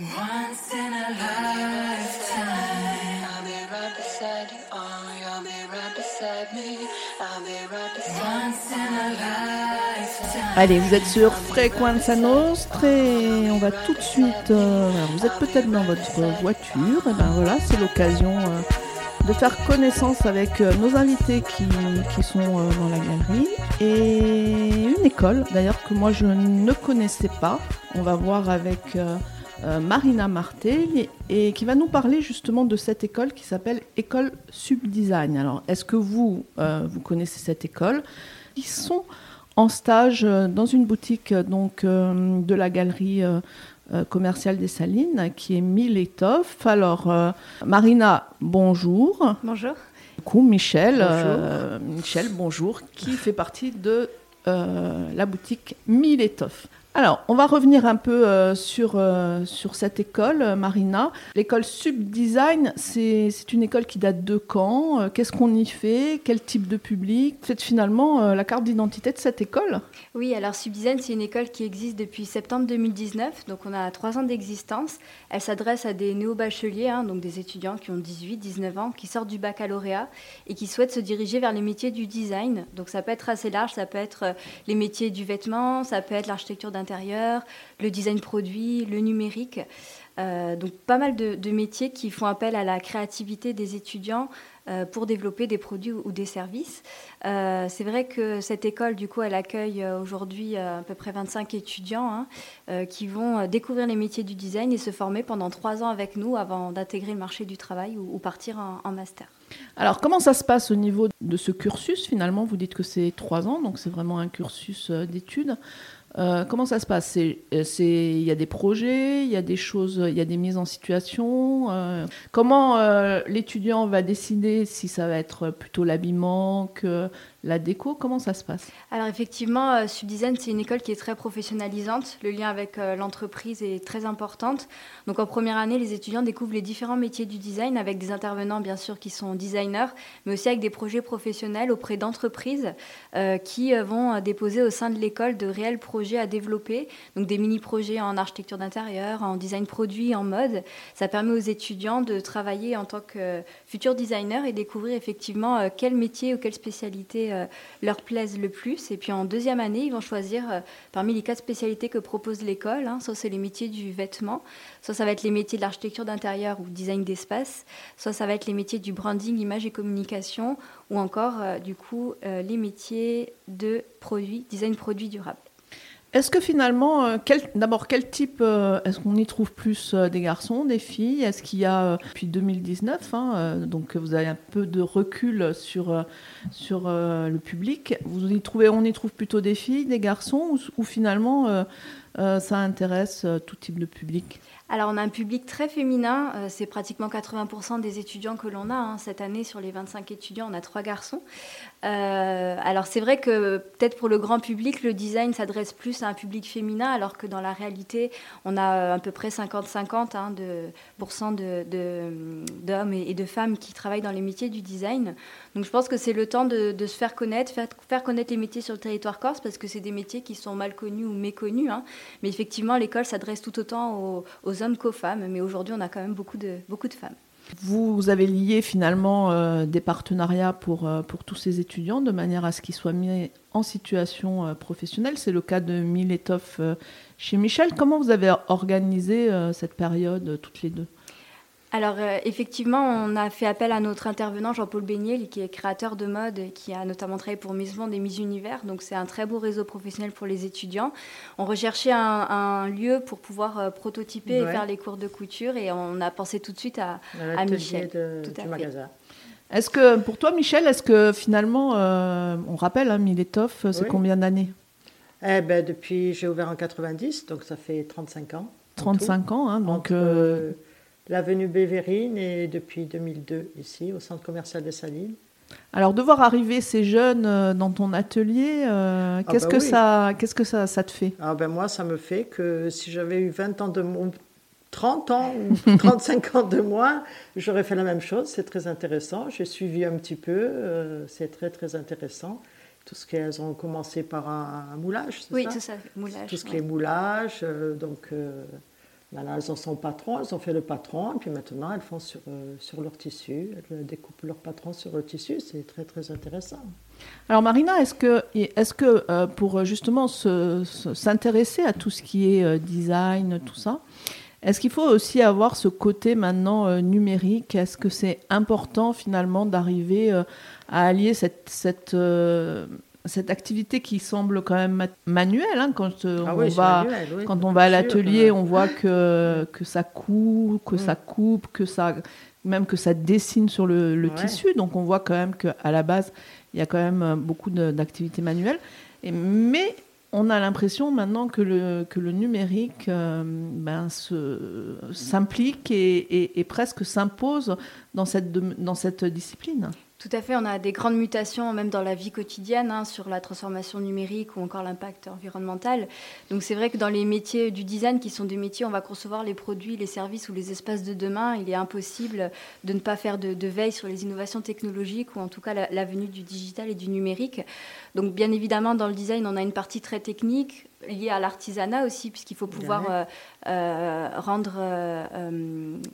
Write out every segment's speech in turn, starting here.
Once in a lifetime, I'll be right beside you. Oh, you'll be right beside me. I'll be right beside Once in a lifetime. Allez, vous êtes sur Frequenza Nostra et on va tout de suite. euh, alors, vous êtes peut-être dans votre voiture, et ben voilà, c'est l'occasion euh, de faire connaissance avec euh, nos invités qui, qui sont euh, dans la galerie et une école d'ailleurs que moi je ne connaissais pas. On va voir avec Marina Martel et qui va nous parler justement de cette école qui s'appelle École Subdesign. Alors, est-ce que vous, euh, vous connaissez cette école? Ils sont en stage euh, dans une boutique euh, donc euh, de la galerie euh, euh, commerciale des Salines qui est Mille Étoffes. Alors euh, Marina, bonjour. Bonjour. Du coup, Michel, Bonjour. euh, Michel, bonjour, qui fait partie de euh, la boutique Mille Étoffes. Alors, on va revenir un peu euh, sur, euh, sur cette école, euh, Marina. L'école Subdesign, c'est une école qui date de quand Qu'est-ce qu'on y fait Quel type de public? C'est finalement la carte d'identité de cette école Oui, alors Subdesign, c'est une école qui existe depuis septembre 2019, donc on a trois ans d'existence. Elle s'adresse à des néo-bacheliers, hein, donc des étudiants qui ont 18, 19 ans, qui sortent du baccalauréat et qui souhaitent se diriger vers les métiers du design. Donc ça peut être assez large, ça peut être les métiers du vêtement, ça peut être l'architecture d'intérieur, le design produit, le numérique. Euh, donc pas mal de, métiers qui font appel à la créativité des étudiants euh, pour développer des produits ou, des services. Euh, c'est vrai que cette école, du coup, elle accueille aujourd'hui à peu près 25 étudiants hein, qui vont découvrir les métiers du design et se former pendant trois ans avec nous avant d'intégrer le marché du travail ou, partir en, en master. Alors, comment ça se passe au niveau de ce cursus? Finalement, vous dites que c'est trois ans, donc c'est vraiment un cursus d'études. Euh, comment ça se passe? Euh, Il y a des projets, il y a des choses, il y a des mises en situation. euh, comment l'étudiant va décider si ça va être plutôt l'habillement que la déco? Comment ça se passe? Alors effectivement, Subdesign, c'est une école qui est très professionnalisante. Le lien avec l'entreprise est très importante. Donc en première année, les étudiants découvrent les différents métiers du design avec des intervenants bien sûr qui sont designers, mais aussi avec des projets professionnels auprès d'entreprises qui vont déposer au sein de l'école de réels projets à développer. Donc des mini-projets en architecture d'intérieur, en design produit, en mode. Ça permet aux étudiants de travailler en tant que futurs designers et découvrir effectivement euh, quel métier ou quelle spécialité euh, leur plaisent le plus. Et puis en deuxième année, ils vont choisir euh, parmi les quatre spécialités que propose l'école. hein. Soit c'est les métiers du vêtement, soit ça va être les métiers de l'architecture d'intérieur ou design d'espace, soit ça va être les métiers du branding, image et communication, ou encore du coup les métiers de produits, design produit durable. Est-ce que finalement, euh, d'abord, quel type euh, Est-ce qu'on y trouve plus euh, des garçons, des filles? Est-ce qu'il y a, depuis 2019, hein, donc vous avez un peu de recul sur, sur le public, vous y trouvez, on y trouve plutôt des filles, des garçons, ou finalement euh, ça intéresse euh, tout type de public Alors, on a un public très féminin. euh, c'est pratiquement 80% des étudiants que l'on a. hein. Cette année, sur les 25 étudiants, on a trois garçons. Alors, c'est vrai que peut-être pour le grand public, le design s'adresse plus à un public féminin, alors que dans la réalité, on a à peu près 50-50 hein, de, d'hommes et de femmes qui travaillent dans les métiers du design. Donc, je pense que c'est le temps de, se faire connaître, faire, faire connaître les métiers sur le territoire corse, parce que c'est des métiers qui sont mal connus ou méconnus. hein. Mais effectivement, l'école s'adresse tout autant aux, hommes qu'aux femmes. Mais aujourd'hui, on a quand même beaucoup de, beaucoup de femmes. Vous avez lié finalement euh, des partenariats pour, euh, pour tous ces étudiants de manière à ce qu'ils soient mis en situation euh, professionnelle. C'est le cas de euh, chez Michel. Comment vous avez organisé cette période toutes les deux? Alors, euh, effectivement, on a fait appel à notre intervenant Jean-Paul Beignet, qui est créateur de mode et qui a notamment travaillé pour Miss Monde et Miss Univers. Donc, c'est un très beau réseau professionnel pour les étudiants. On recherchait un, un lieu pour pouvoir euh, prototyper Ouais. et faire les cours de couture. Et on a pensé tout de suite à, à Michel. de- Tout à du fait. magasin. Est-ce que, pour toi, Michel, est-ce que finalement, euh, on rappelle, hein, Mille Étoffes, c'est Oui. combien d'années Eh ben, depuis, j'ai ouvert en 90, donc ça fait 35 ans. en tout. 35 ans, hein, donc Entre, l'avenue Bévérine et depuis 2002 ici, au centre commercial des Salines. alors de voir arriver ces jeunes euh, dans ton atelier, euh, Ah qu'est-ce bah que oui. ça, qu'est-ce que ça, ça te fait? Ah ben moi, ça me fait que si j'avais eu 20 ans de mo- 30 ans ou 35 ans de moins, j'aurais fait la même chose. C'est très intéressant. J'ai suivi un petit peu. euh, c'est très, très intéressant. Tout ce qu'elles ont commencé par un, un moulage, c'est Oui, ça? tout ça, moulage. Tout ce qui ouais. est moulage. euh, donc, euh, Maintenant, elles ont son patron, elles ont fait le patron, et puis maintenant, elles font sur, euh, sur leur tissu, elles découpent leur patron sur le tissu, c'est très très intéressant. Alors Marina, est-ce que, est que euh, pour justement s'intéresser à tout ce qui est euh, design, tout ça, est-ce qu'il faut aussi avoir ce côté maintenant numérique? Est-ce que c'est important finalement d'arriver à allier cette cette activité qui semble quand même manuelle, hein, quand, euh, ah on va, quand on va à l'atelier, on voit que, que ça coupe, que ça coupe, que ça, même que ça dessine sur le, tissu. Donc on voit quand même qu'à la base, il y a quand même euh, beaucoup d'activités manuelles. Et, mais on a l'impression maintenant que le, que le numérique euh, ben, s'implique et, et, presque s'impose dans cette, dans cette discipline. Tout à fait, on a des grandes mutations même dans la vie quotidienne hein, sur la transformation numérique ou encore l'impact environnemental. Donc c'est vrai que dans les métiers du design, qui sont des métiers où on va concevoir les produits, les services ou les espaces de demain, il est impossible de ne pas faire de, veille sur les innovations technologiques ou en tout cas la, du digital et du numérique. Donc bien évidemment dans le design, on a une partie très technique liée à l'artisanat aussi, puisqu'il faut pouvoir euh, euh, rendre euh,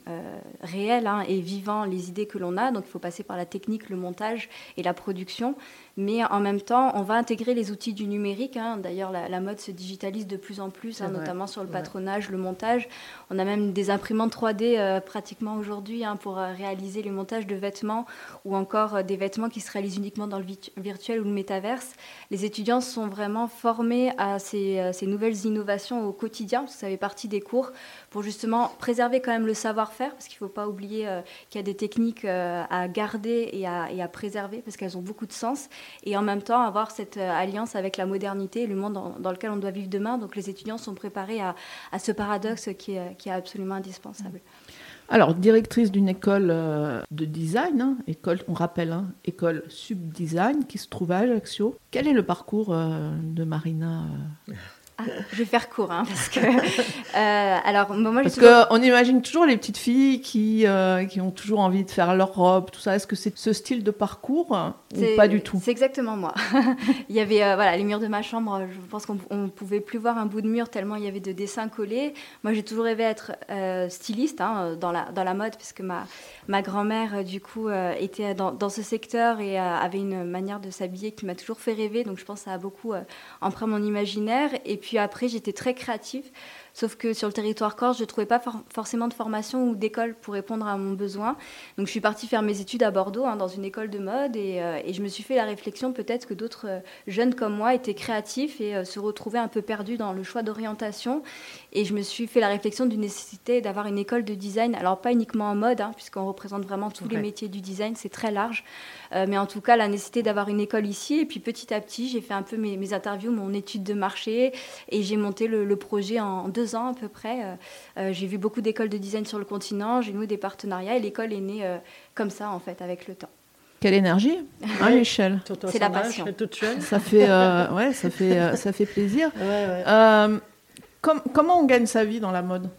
euh, réel hein, et vivant les idées que l'on a. Donc il faut passer par la technique, le montage et la production mais en même temps, on va intégrer les outils du numérique. Hein. D'ailleurs, la, mode se digitalise de plus en plus, hein, notamment sur le patronage, le montage. On a même des imprimantes 3D euh, pratiquement aujourd'hui pour réaliser les montages de vêtements ou encore des vêtements qui se réalisent uniquement dans le virtuel ou le métaverse. Les étudiants sont vraiment formés à ces, ces nouvelles innovations au quotidien, parce que ça fait partie des cours, pour justement préserver quand même le savoir-faire, parce qu'il ne faut pas oublier qu'il y a des techniques à garder et à, préserver, parce qu'elles ont beaucoup de sens et en même temps avoir cette euh, alliance avec la modernité et le monde dans, lequel on doit vivre demain. Donc les étudiants sont préparés à, ce paradoxe qui est, qui est, absolument indispensable. Alors, directrice d'une école euh, de design, hein, école, on rappelle, hein, école Subdesign, qui se trouve à Ajaccio. Quel est le parcours euh, de Marina ah, je vais faire court, hein, parce que. Euh, alors, moi, parce qu'on imagine toujours les petites filles qui, euh, qui ont toujours envie de faire leur robe, tout ça. Est-ce que c'est ce style de parcours ou pas du tout? C'est exactement moi. il y avait, euh, voilà, les murs de ma chambre, je pense qu'on ne pouvait plus voir un bout de mur tellement il y avait de dessins collés. Moi, j'ai toujours rêvé être styliste hein, dans, la, dans la mode, puisque ma, ma grand-mère, du coup, était dans, dans, ce secteur et avait une manière de s'habiller qui m'a toujours fait rêver. Donc, je pense que ça a beaucoup empreint mon imaginaire. Et puis, puis après, j'étais très créative. Sauf que sur le territoire corse, je ne trouvais pas forcément de formation ou d'école pour répondre à mon besoin. Donc je suis partie faire mes études à Bordeaux, hein, dans une école de mode, et, euh, et, je me suis fait la réflexion peut-être que d'autres euh, jeunes comme moi étaient créatifs et euh, se retrouvaient un peu perdus dans le choix d'orientation. Et je me suis fait la réflexion d'une nécessité d'avoir une école de design, alors pas uniquement en mode, hein, puisqu'on représente vraiment tous les métiers du design, c'est très large, mais en tout cas la nécessité d'avoir une école ici. Et puis petit à petit, j'ai fait un peu mes, interviews, mon étude de marché, et j'ai monté le, le projet en deux ans à peu près. Euh, euh, j'ai vu beaucoup d'écoles de design sur le continent, j'ai noué des partenariats et l'école est née euh, comme ça en fait avec le temps. Quelle énergie, hein, Michel C'est la passion. Ça fait, ouais, ça fait, ça fait plaisir. comment on gagne sa vie dans la mode?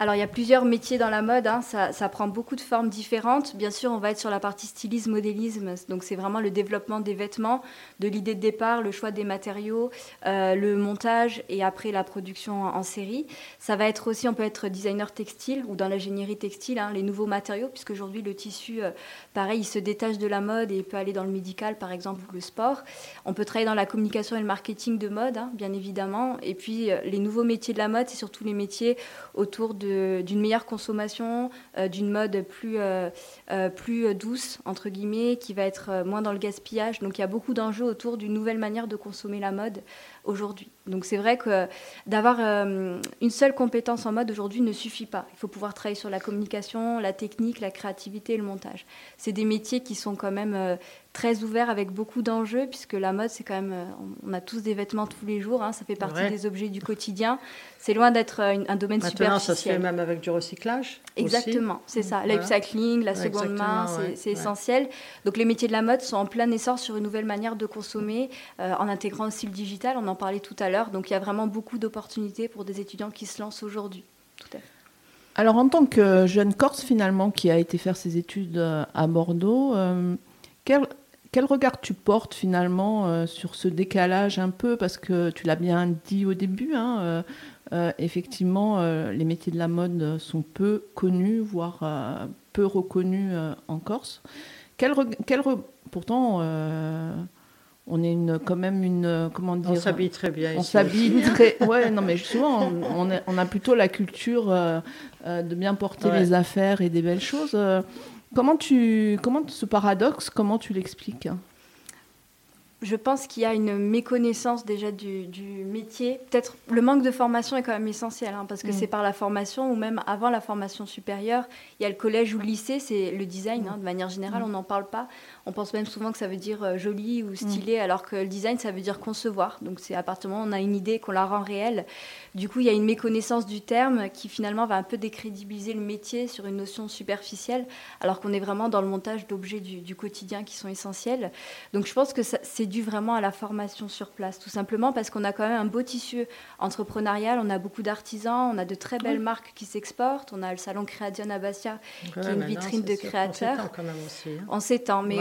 Alors il y a plusieurs métiers dans la mode, hein. ça, prend beaucoup de formes différentes. Bien sûr, on va être sur la partie stylisme, modélisme, donc c'est vraiment le développement des vêtements, de l'idée de départ, le choix des matériaux, euh, le montage et après la production en, série. Ça va être aussi, on peut être designer textile ou dans l'ingénierie textile, hein, les nouveaux matériaux, puisque aujourd'hui le tissu, euh, pareil, il se détache de la mode et il peut aller dans le médical par exemple ou le sport. On peut travailler dans la communication et le marketing de mode, hein, bien évidemment. Et puis euh, les nouveaux métiers de la mode, c'est surtout les métiers autour de d'une meilleure consommation, euh, d'une mode plus, euh, euh, plus douce, entre guillemets, qui va être moins dans le gaspillage. Donc il y a beaucoup d'enjeux autour d'une nouvelle manière de consommer la mode aujourd'hui. Donc c'est vrai que d'avoir une seule compétence en mode aujourd'hui ne suffit pas. Il faut pouvoir travailler sur la communication, la technique, la créativité et le montage. C'est des métiers qui sont quand même très ouverts avec beaucoup d'enjeux, puisque la mode, c'est quand même, on a tous des vêtements tous les jours, hein, ça fait partie des objets du quotidien. C'est loin d'être un domaine Maintenant, ça se fait même avec du recyclage. Exactement, c'est ça. L'upcycling, la seconde main, c'est essentiel. Donc les métiers de la mode sont en plein essor sur une nouvelle manière de consommer, en intégrant aussi le digital, on en parlait tout à l'heure. Donc il y a vraiment beaucoup d'opportunités pour des étudiants qui se lancent aujourd'hui. Tout à fait. Alors en tant que jeune Corse finalement qui a été faire ses études à Bordeaux, quel, quel regard tu portes finalement sur ce décalage un peu? Parce que tu l'as bien dit au début, hein, effectivement, les métiers de la mode sont peu connus, voire peu reconnus en Corse. Quel, quel pourtant on est une, quand même une comment dire on s'habille très bien on s'habille très ouais non mais souvent on, on, a plutôt la culture euh, euh, de bien porter les affaires et des belles choses. Euh, comment tu comment ce paradoxe comment tu l'expliques? Je pense qu'il y a une méconnaissance déjà du, métier. Peut-être le manque de formation est quand même essentiel, hein, parce que mm. c'est par la formation ou même avant la formation supérieure. Il y a le collège ou le lycée, c'est le design. Hein, de manière générale, mm. on n'en parle pas. On pense même souvent que ça veut dire euh, joli ou stylé, mm. alors que le design, ça veut dire concevoir. Donc c'est à partir du moment où on a une idée, qu'on la rend réelle. Du coup, il y a une méconnaissance du terme qui finalement va un peu décrédibiliser le métier sur une notion superficielle, alors qu'on est vraiment dans le montage d'objets du, du, quotidien qui sont essentiels. Donc je pense que c'est dû vraiment à la formation sur place, tout simplement parce qu'on a quand même un beau tissu entrepreneurial, on a beaucoup d'artisans, on a de très belles marques qui s'exportent, on a le salon Création à Bastia, qui est une vitrine de créateurs. On s'étend quand même aussi. Hein. On s'étend, mais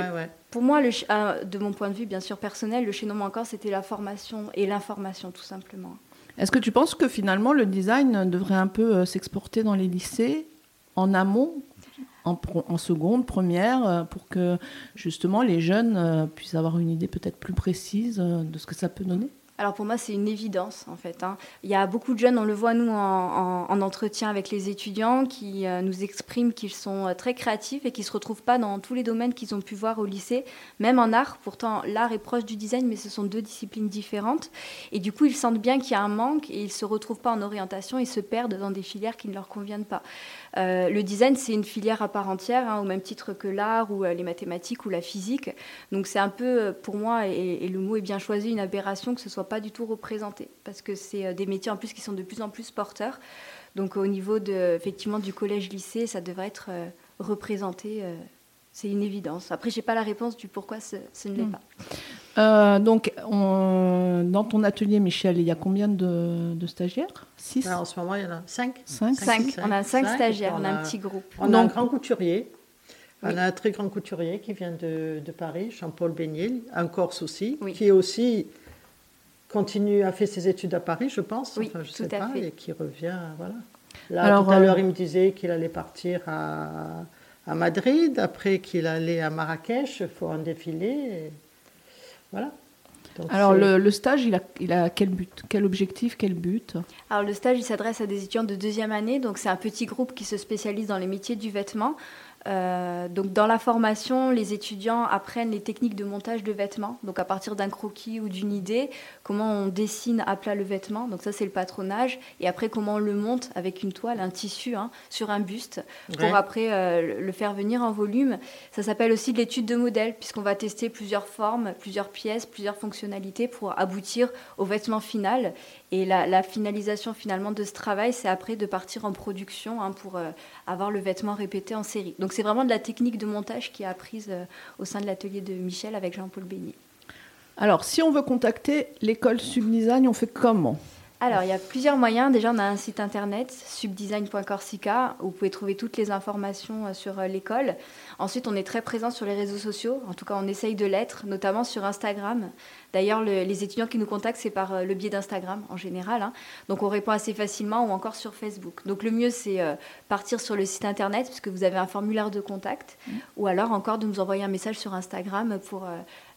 pour moi, le, euh, de mon point de vue bien sûr personnel, le chaînon encore, c'était la formation et l'information tout simplement. Est-ce que tu penses que finalement le design devrait un peu euh, s'exporter dans les lycées en amont en, seconde, première, euh, pour que justement les jeunes euh, puissent avoir une idée peut-être plus précise euh, de ce que ça peut donner alors pour moi, c'est une évidence en fait. Hein. Il y a beaucoup de jeunes, on le voit nous en, entretien avec les étudiants, qui nous expriment qu'ils sont très créatifs et qui se retrouvent pas dans tous les domaines qu'ils ont pu voir au lycée, même en art. Pourtant, l'art est proche du design, mais ce sont deux disciplines différentes. Et du coup, ils sentent bien qu'il y a un manque et ils se retrouvent pas en orientation et se perdent dans des filières qui ne leur conviennent pas. Euh, le design, c'est une filière à part entière, hein, au même titre que l'art ou euh, les mathématiques ou la physique. Donc c'est un peu, euh, pour moi, et, le mot est bien choisi, une aberration que ce soit pas du tout représenté, parce que c'est des métiers en plus qui sont de plus en plus porteurs. Donc au niveau de, effectivement du collège-lycée, ça devrait être représenté. c'est une évidence. Après, j'ai pas la réponse du pourquoi ce, ne l'est hmm. pas. Euh, donc, dans ton atelier, Michel, il y a combien de, stagiaires? Six? En ce moment, il y en a cinq. Cinq, On a cinq, stagiaires, on a, un petit groupe. On a un grand couturier. On a un très grand couturier qui vient de, Paris, Jean-Paul Bénil, un Corse aussi, qui est aussi continue à faire ses études à Paris, je pense. Oui, enfin, je sais pas, et qui revient, voilà. Là, tout à l'heure, euh, il me disait qu'il allait partir à, à Madrid, après qu'il allait à Marrakech pour un défilé. Voilà. Alors le, stage, il a, il a quel but, quel objectif, quel but? Alors le stage, il s'adresse à des étudiants de deuxième année, donc c'est un petit groupe qui se spécialise dans les métiers du vêtement. Euh, donc dans la formation, les étudiants apprennent les techniques de montage de vêtements. Donc à partir d'un croquis ou d'une idée, comment on dessine à plat le vêtement. Donc ça c'est le patronage. Et après comment on le monte avec une toile, un tissu hein, sur un buste pour après euh, le faire venir en volume. Ça s'appelle aussi de l'étude de modèle puisqu'on va tester plusieurs formes, plusieurs pièces, plusieurs fonctionnalités pour aboutir au vêtement final. Et la, finalisation finalement de ce travail, c'est après de partir en production hein, pour euh, avoir le vêtement répété en série. Donc c'est vraiment de la technique de montage qui est apprise euh, au sein de l'atelier de Michel avec Jean-Paul Béni. Alors si on veut contacter l'école Subdesign, on fait comment? Alors, il y a plusieurs moyens. Déjà, on a un site internet, subdesign.corsica, où vous pouvez trouver toutes les informations euh, sur l'école. Ensuite, on est très présent sur les réseaux sociaux. En tout cas, on essaye de l'être, notamment sur Instagram. D'ailleurs, les étudiants qui nous contactent, c'est par euh, le biais d'Instagram en général. Hein. Donc, on répond assez facilement ou encore sur Facebook. Donc, le mieux, c'est euh, partir sur le site internet, puisque vous avez un formulaire de contact, mmh. ou alors encore de nous envoyer un message sur Instagram pour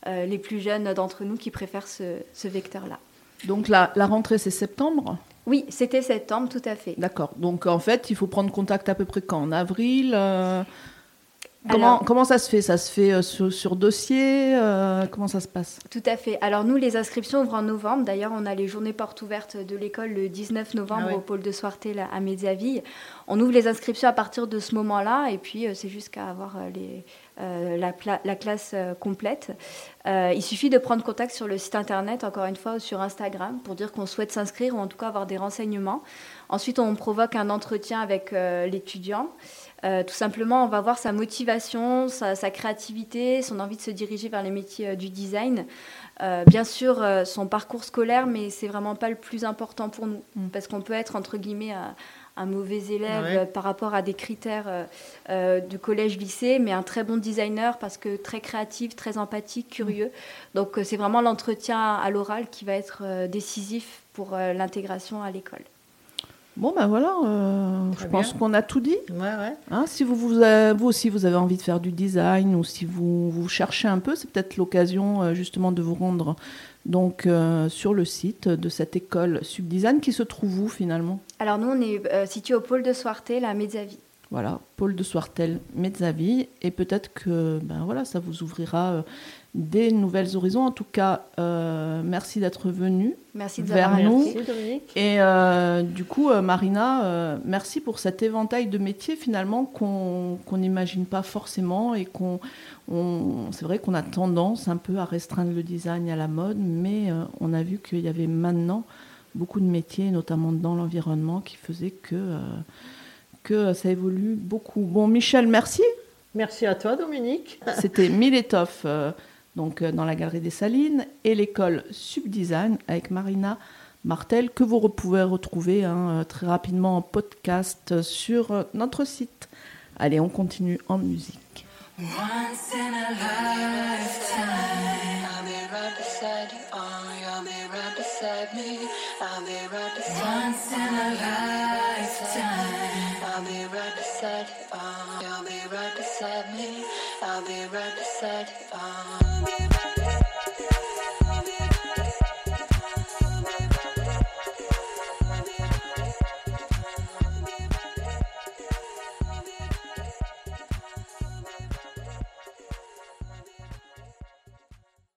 euh, les plus jeunes d'entre nous qui préfèrent ce, vecteur-là. Donc, la, la rentrée, c'est septembre oui, c'était septembre, tout à fait. D'accord. Donc en fait, il faut prendre contact à peu près quand? En avril Comment, comment, ça se fait? Ça se fait euh, sur, dossier euh, Comment ça se passe? Tout à fait. Alors nous, les inscriptions ouvrent en novembre. D'ailleurs, on a les journées portes ouvertes de l'école le 19 novembre ah au pôle de Soirtel à Médiaville. On ouvre les inscriptions à partir de ce moment-là et puis euh, c'est jusqu'à avoir les, la, la, classe complète. il suffit de prendre contact sur le site internet, encore une fois, ou sur Instagram pour dire qu'on souhaite s'inscrire ou en tout cas avoir des renseignements. Ensuite, on provoque un entretien avec l'étudiant. Euh, tout simplement, on va voir sa motivation, sa, créativité, son envie de se diriger vers les métiers euh, du design. Euh, bien sûr, son parcours scolaire, mais c'est vraiment pas le plus important pour nous, mm. parce qu'on peut être entre guillemets un mauvais élève Ouais. par rapport à des critères du collège-lycée, mais un très bon designer parce que très créatif, très empathique, curieux. Donc c'est vraiment l'entretien à l'oral qui va être décisif pour l'intégration à l'école. Bon, ben voilà, euh, je pense qu'on a tout dit. Ouais, ouais. Hein, si vous, vous, euh, vous aussi vous avez envie de faire du design ou si vous, vous cherchez un peu, c'est peut-être l'occasion euh, justement de vous rendre donc euh, sur le site de cette école Subdesign qui se trouve où finalement? Alors nous, on est euh, situé au pôle de Soirtel à Mezzavi. Voilà, Paul de Soirtel, Mezzavi, et peut-être que ben voilà, ça vous ouvrira euh, des nouvelles horizons. En tout cas, euh, merci d'être venu. Merci de Vers nous avoir nous. invités. Merci Dominique. Et euh, du coup, euh, Marina, euh, merci pour cet éventail de métiers finalement qu'on qu'on n'imagine pas forcément et qu'on, on- c'est vrai qu'on a tendance un peu à restreindre le design à la mode, mais euh, on a vu qu'il y avait maintenant beaucoup de métiers, notamment dans l'environnement, qui faisaient que euh, que ça évolue beaucoup. Bon, Michel, merci. Merci à toi Dominique. C'était Miletov, euh, donc euh, dans la Galerie des Salines, et l'école Subdesign avec Marina Martel, que vous pouvez retrouver hein, euh, très rapidement en podcast sur euh, notre site. Allez, on continue en musique.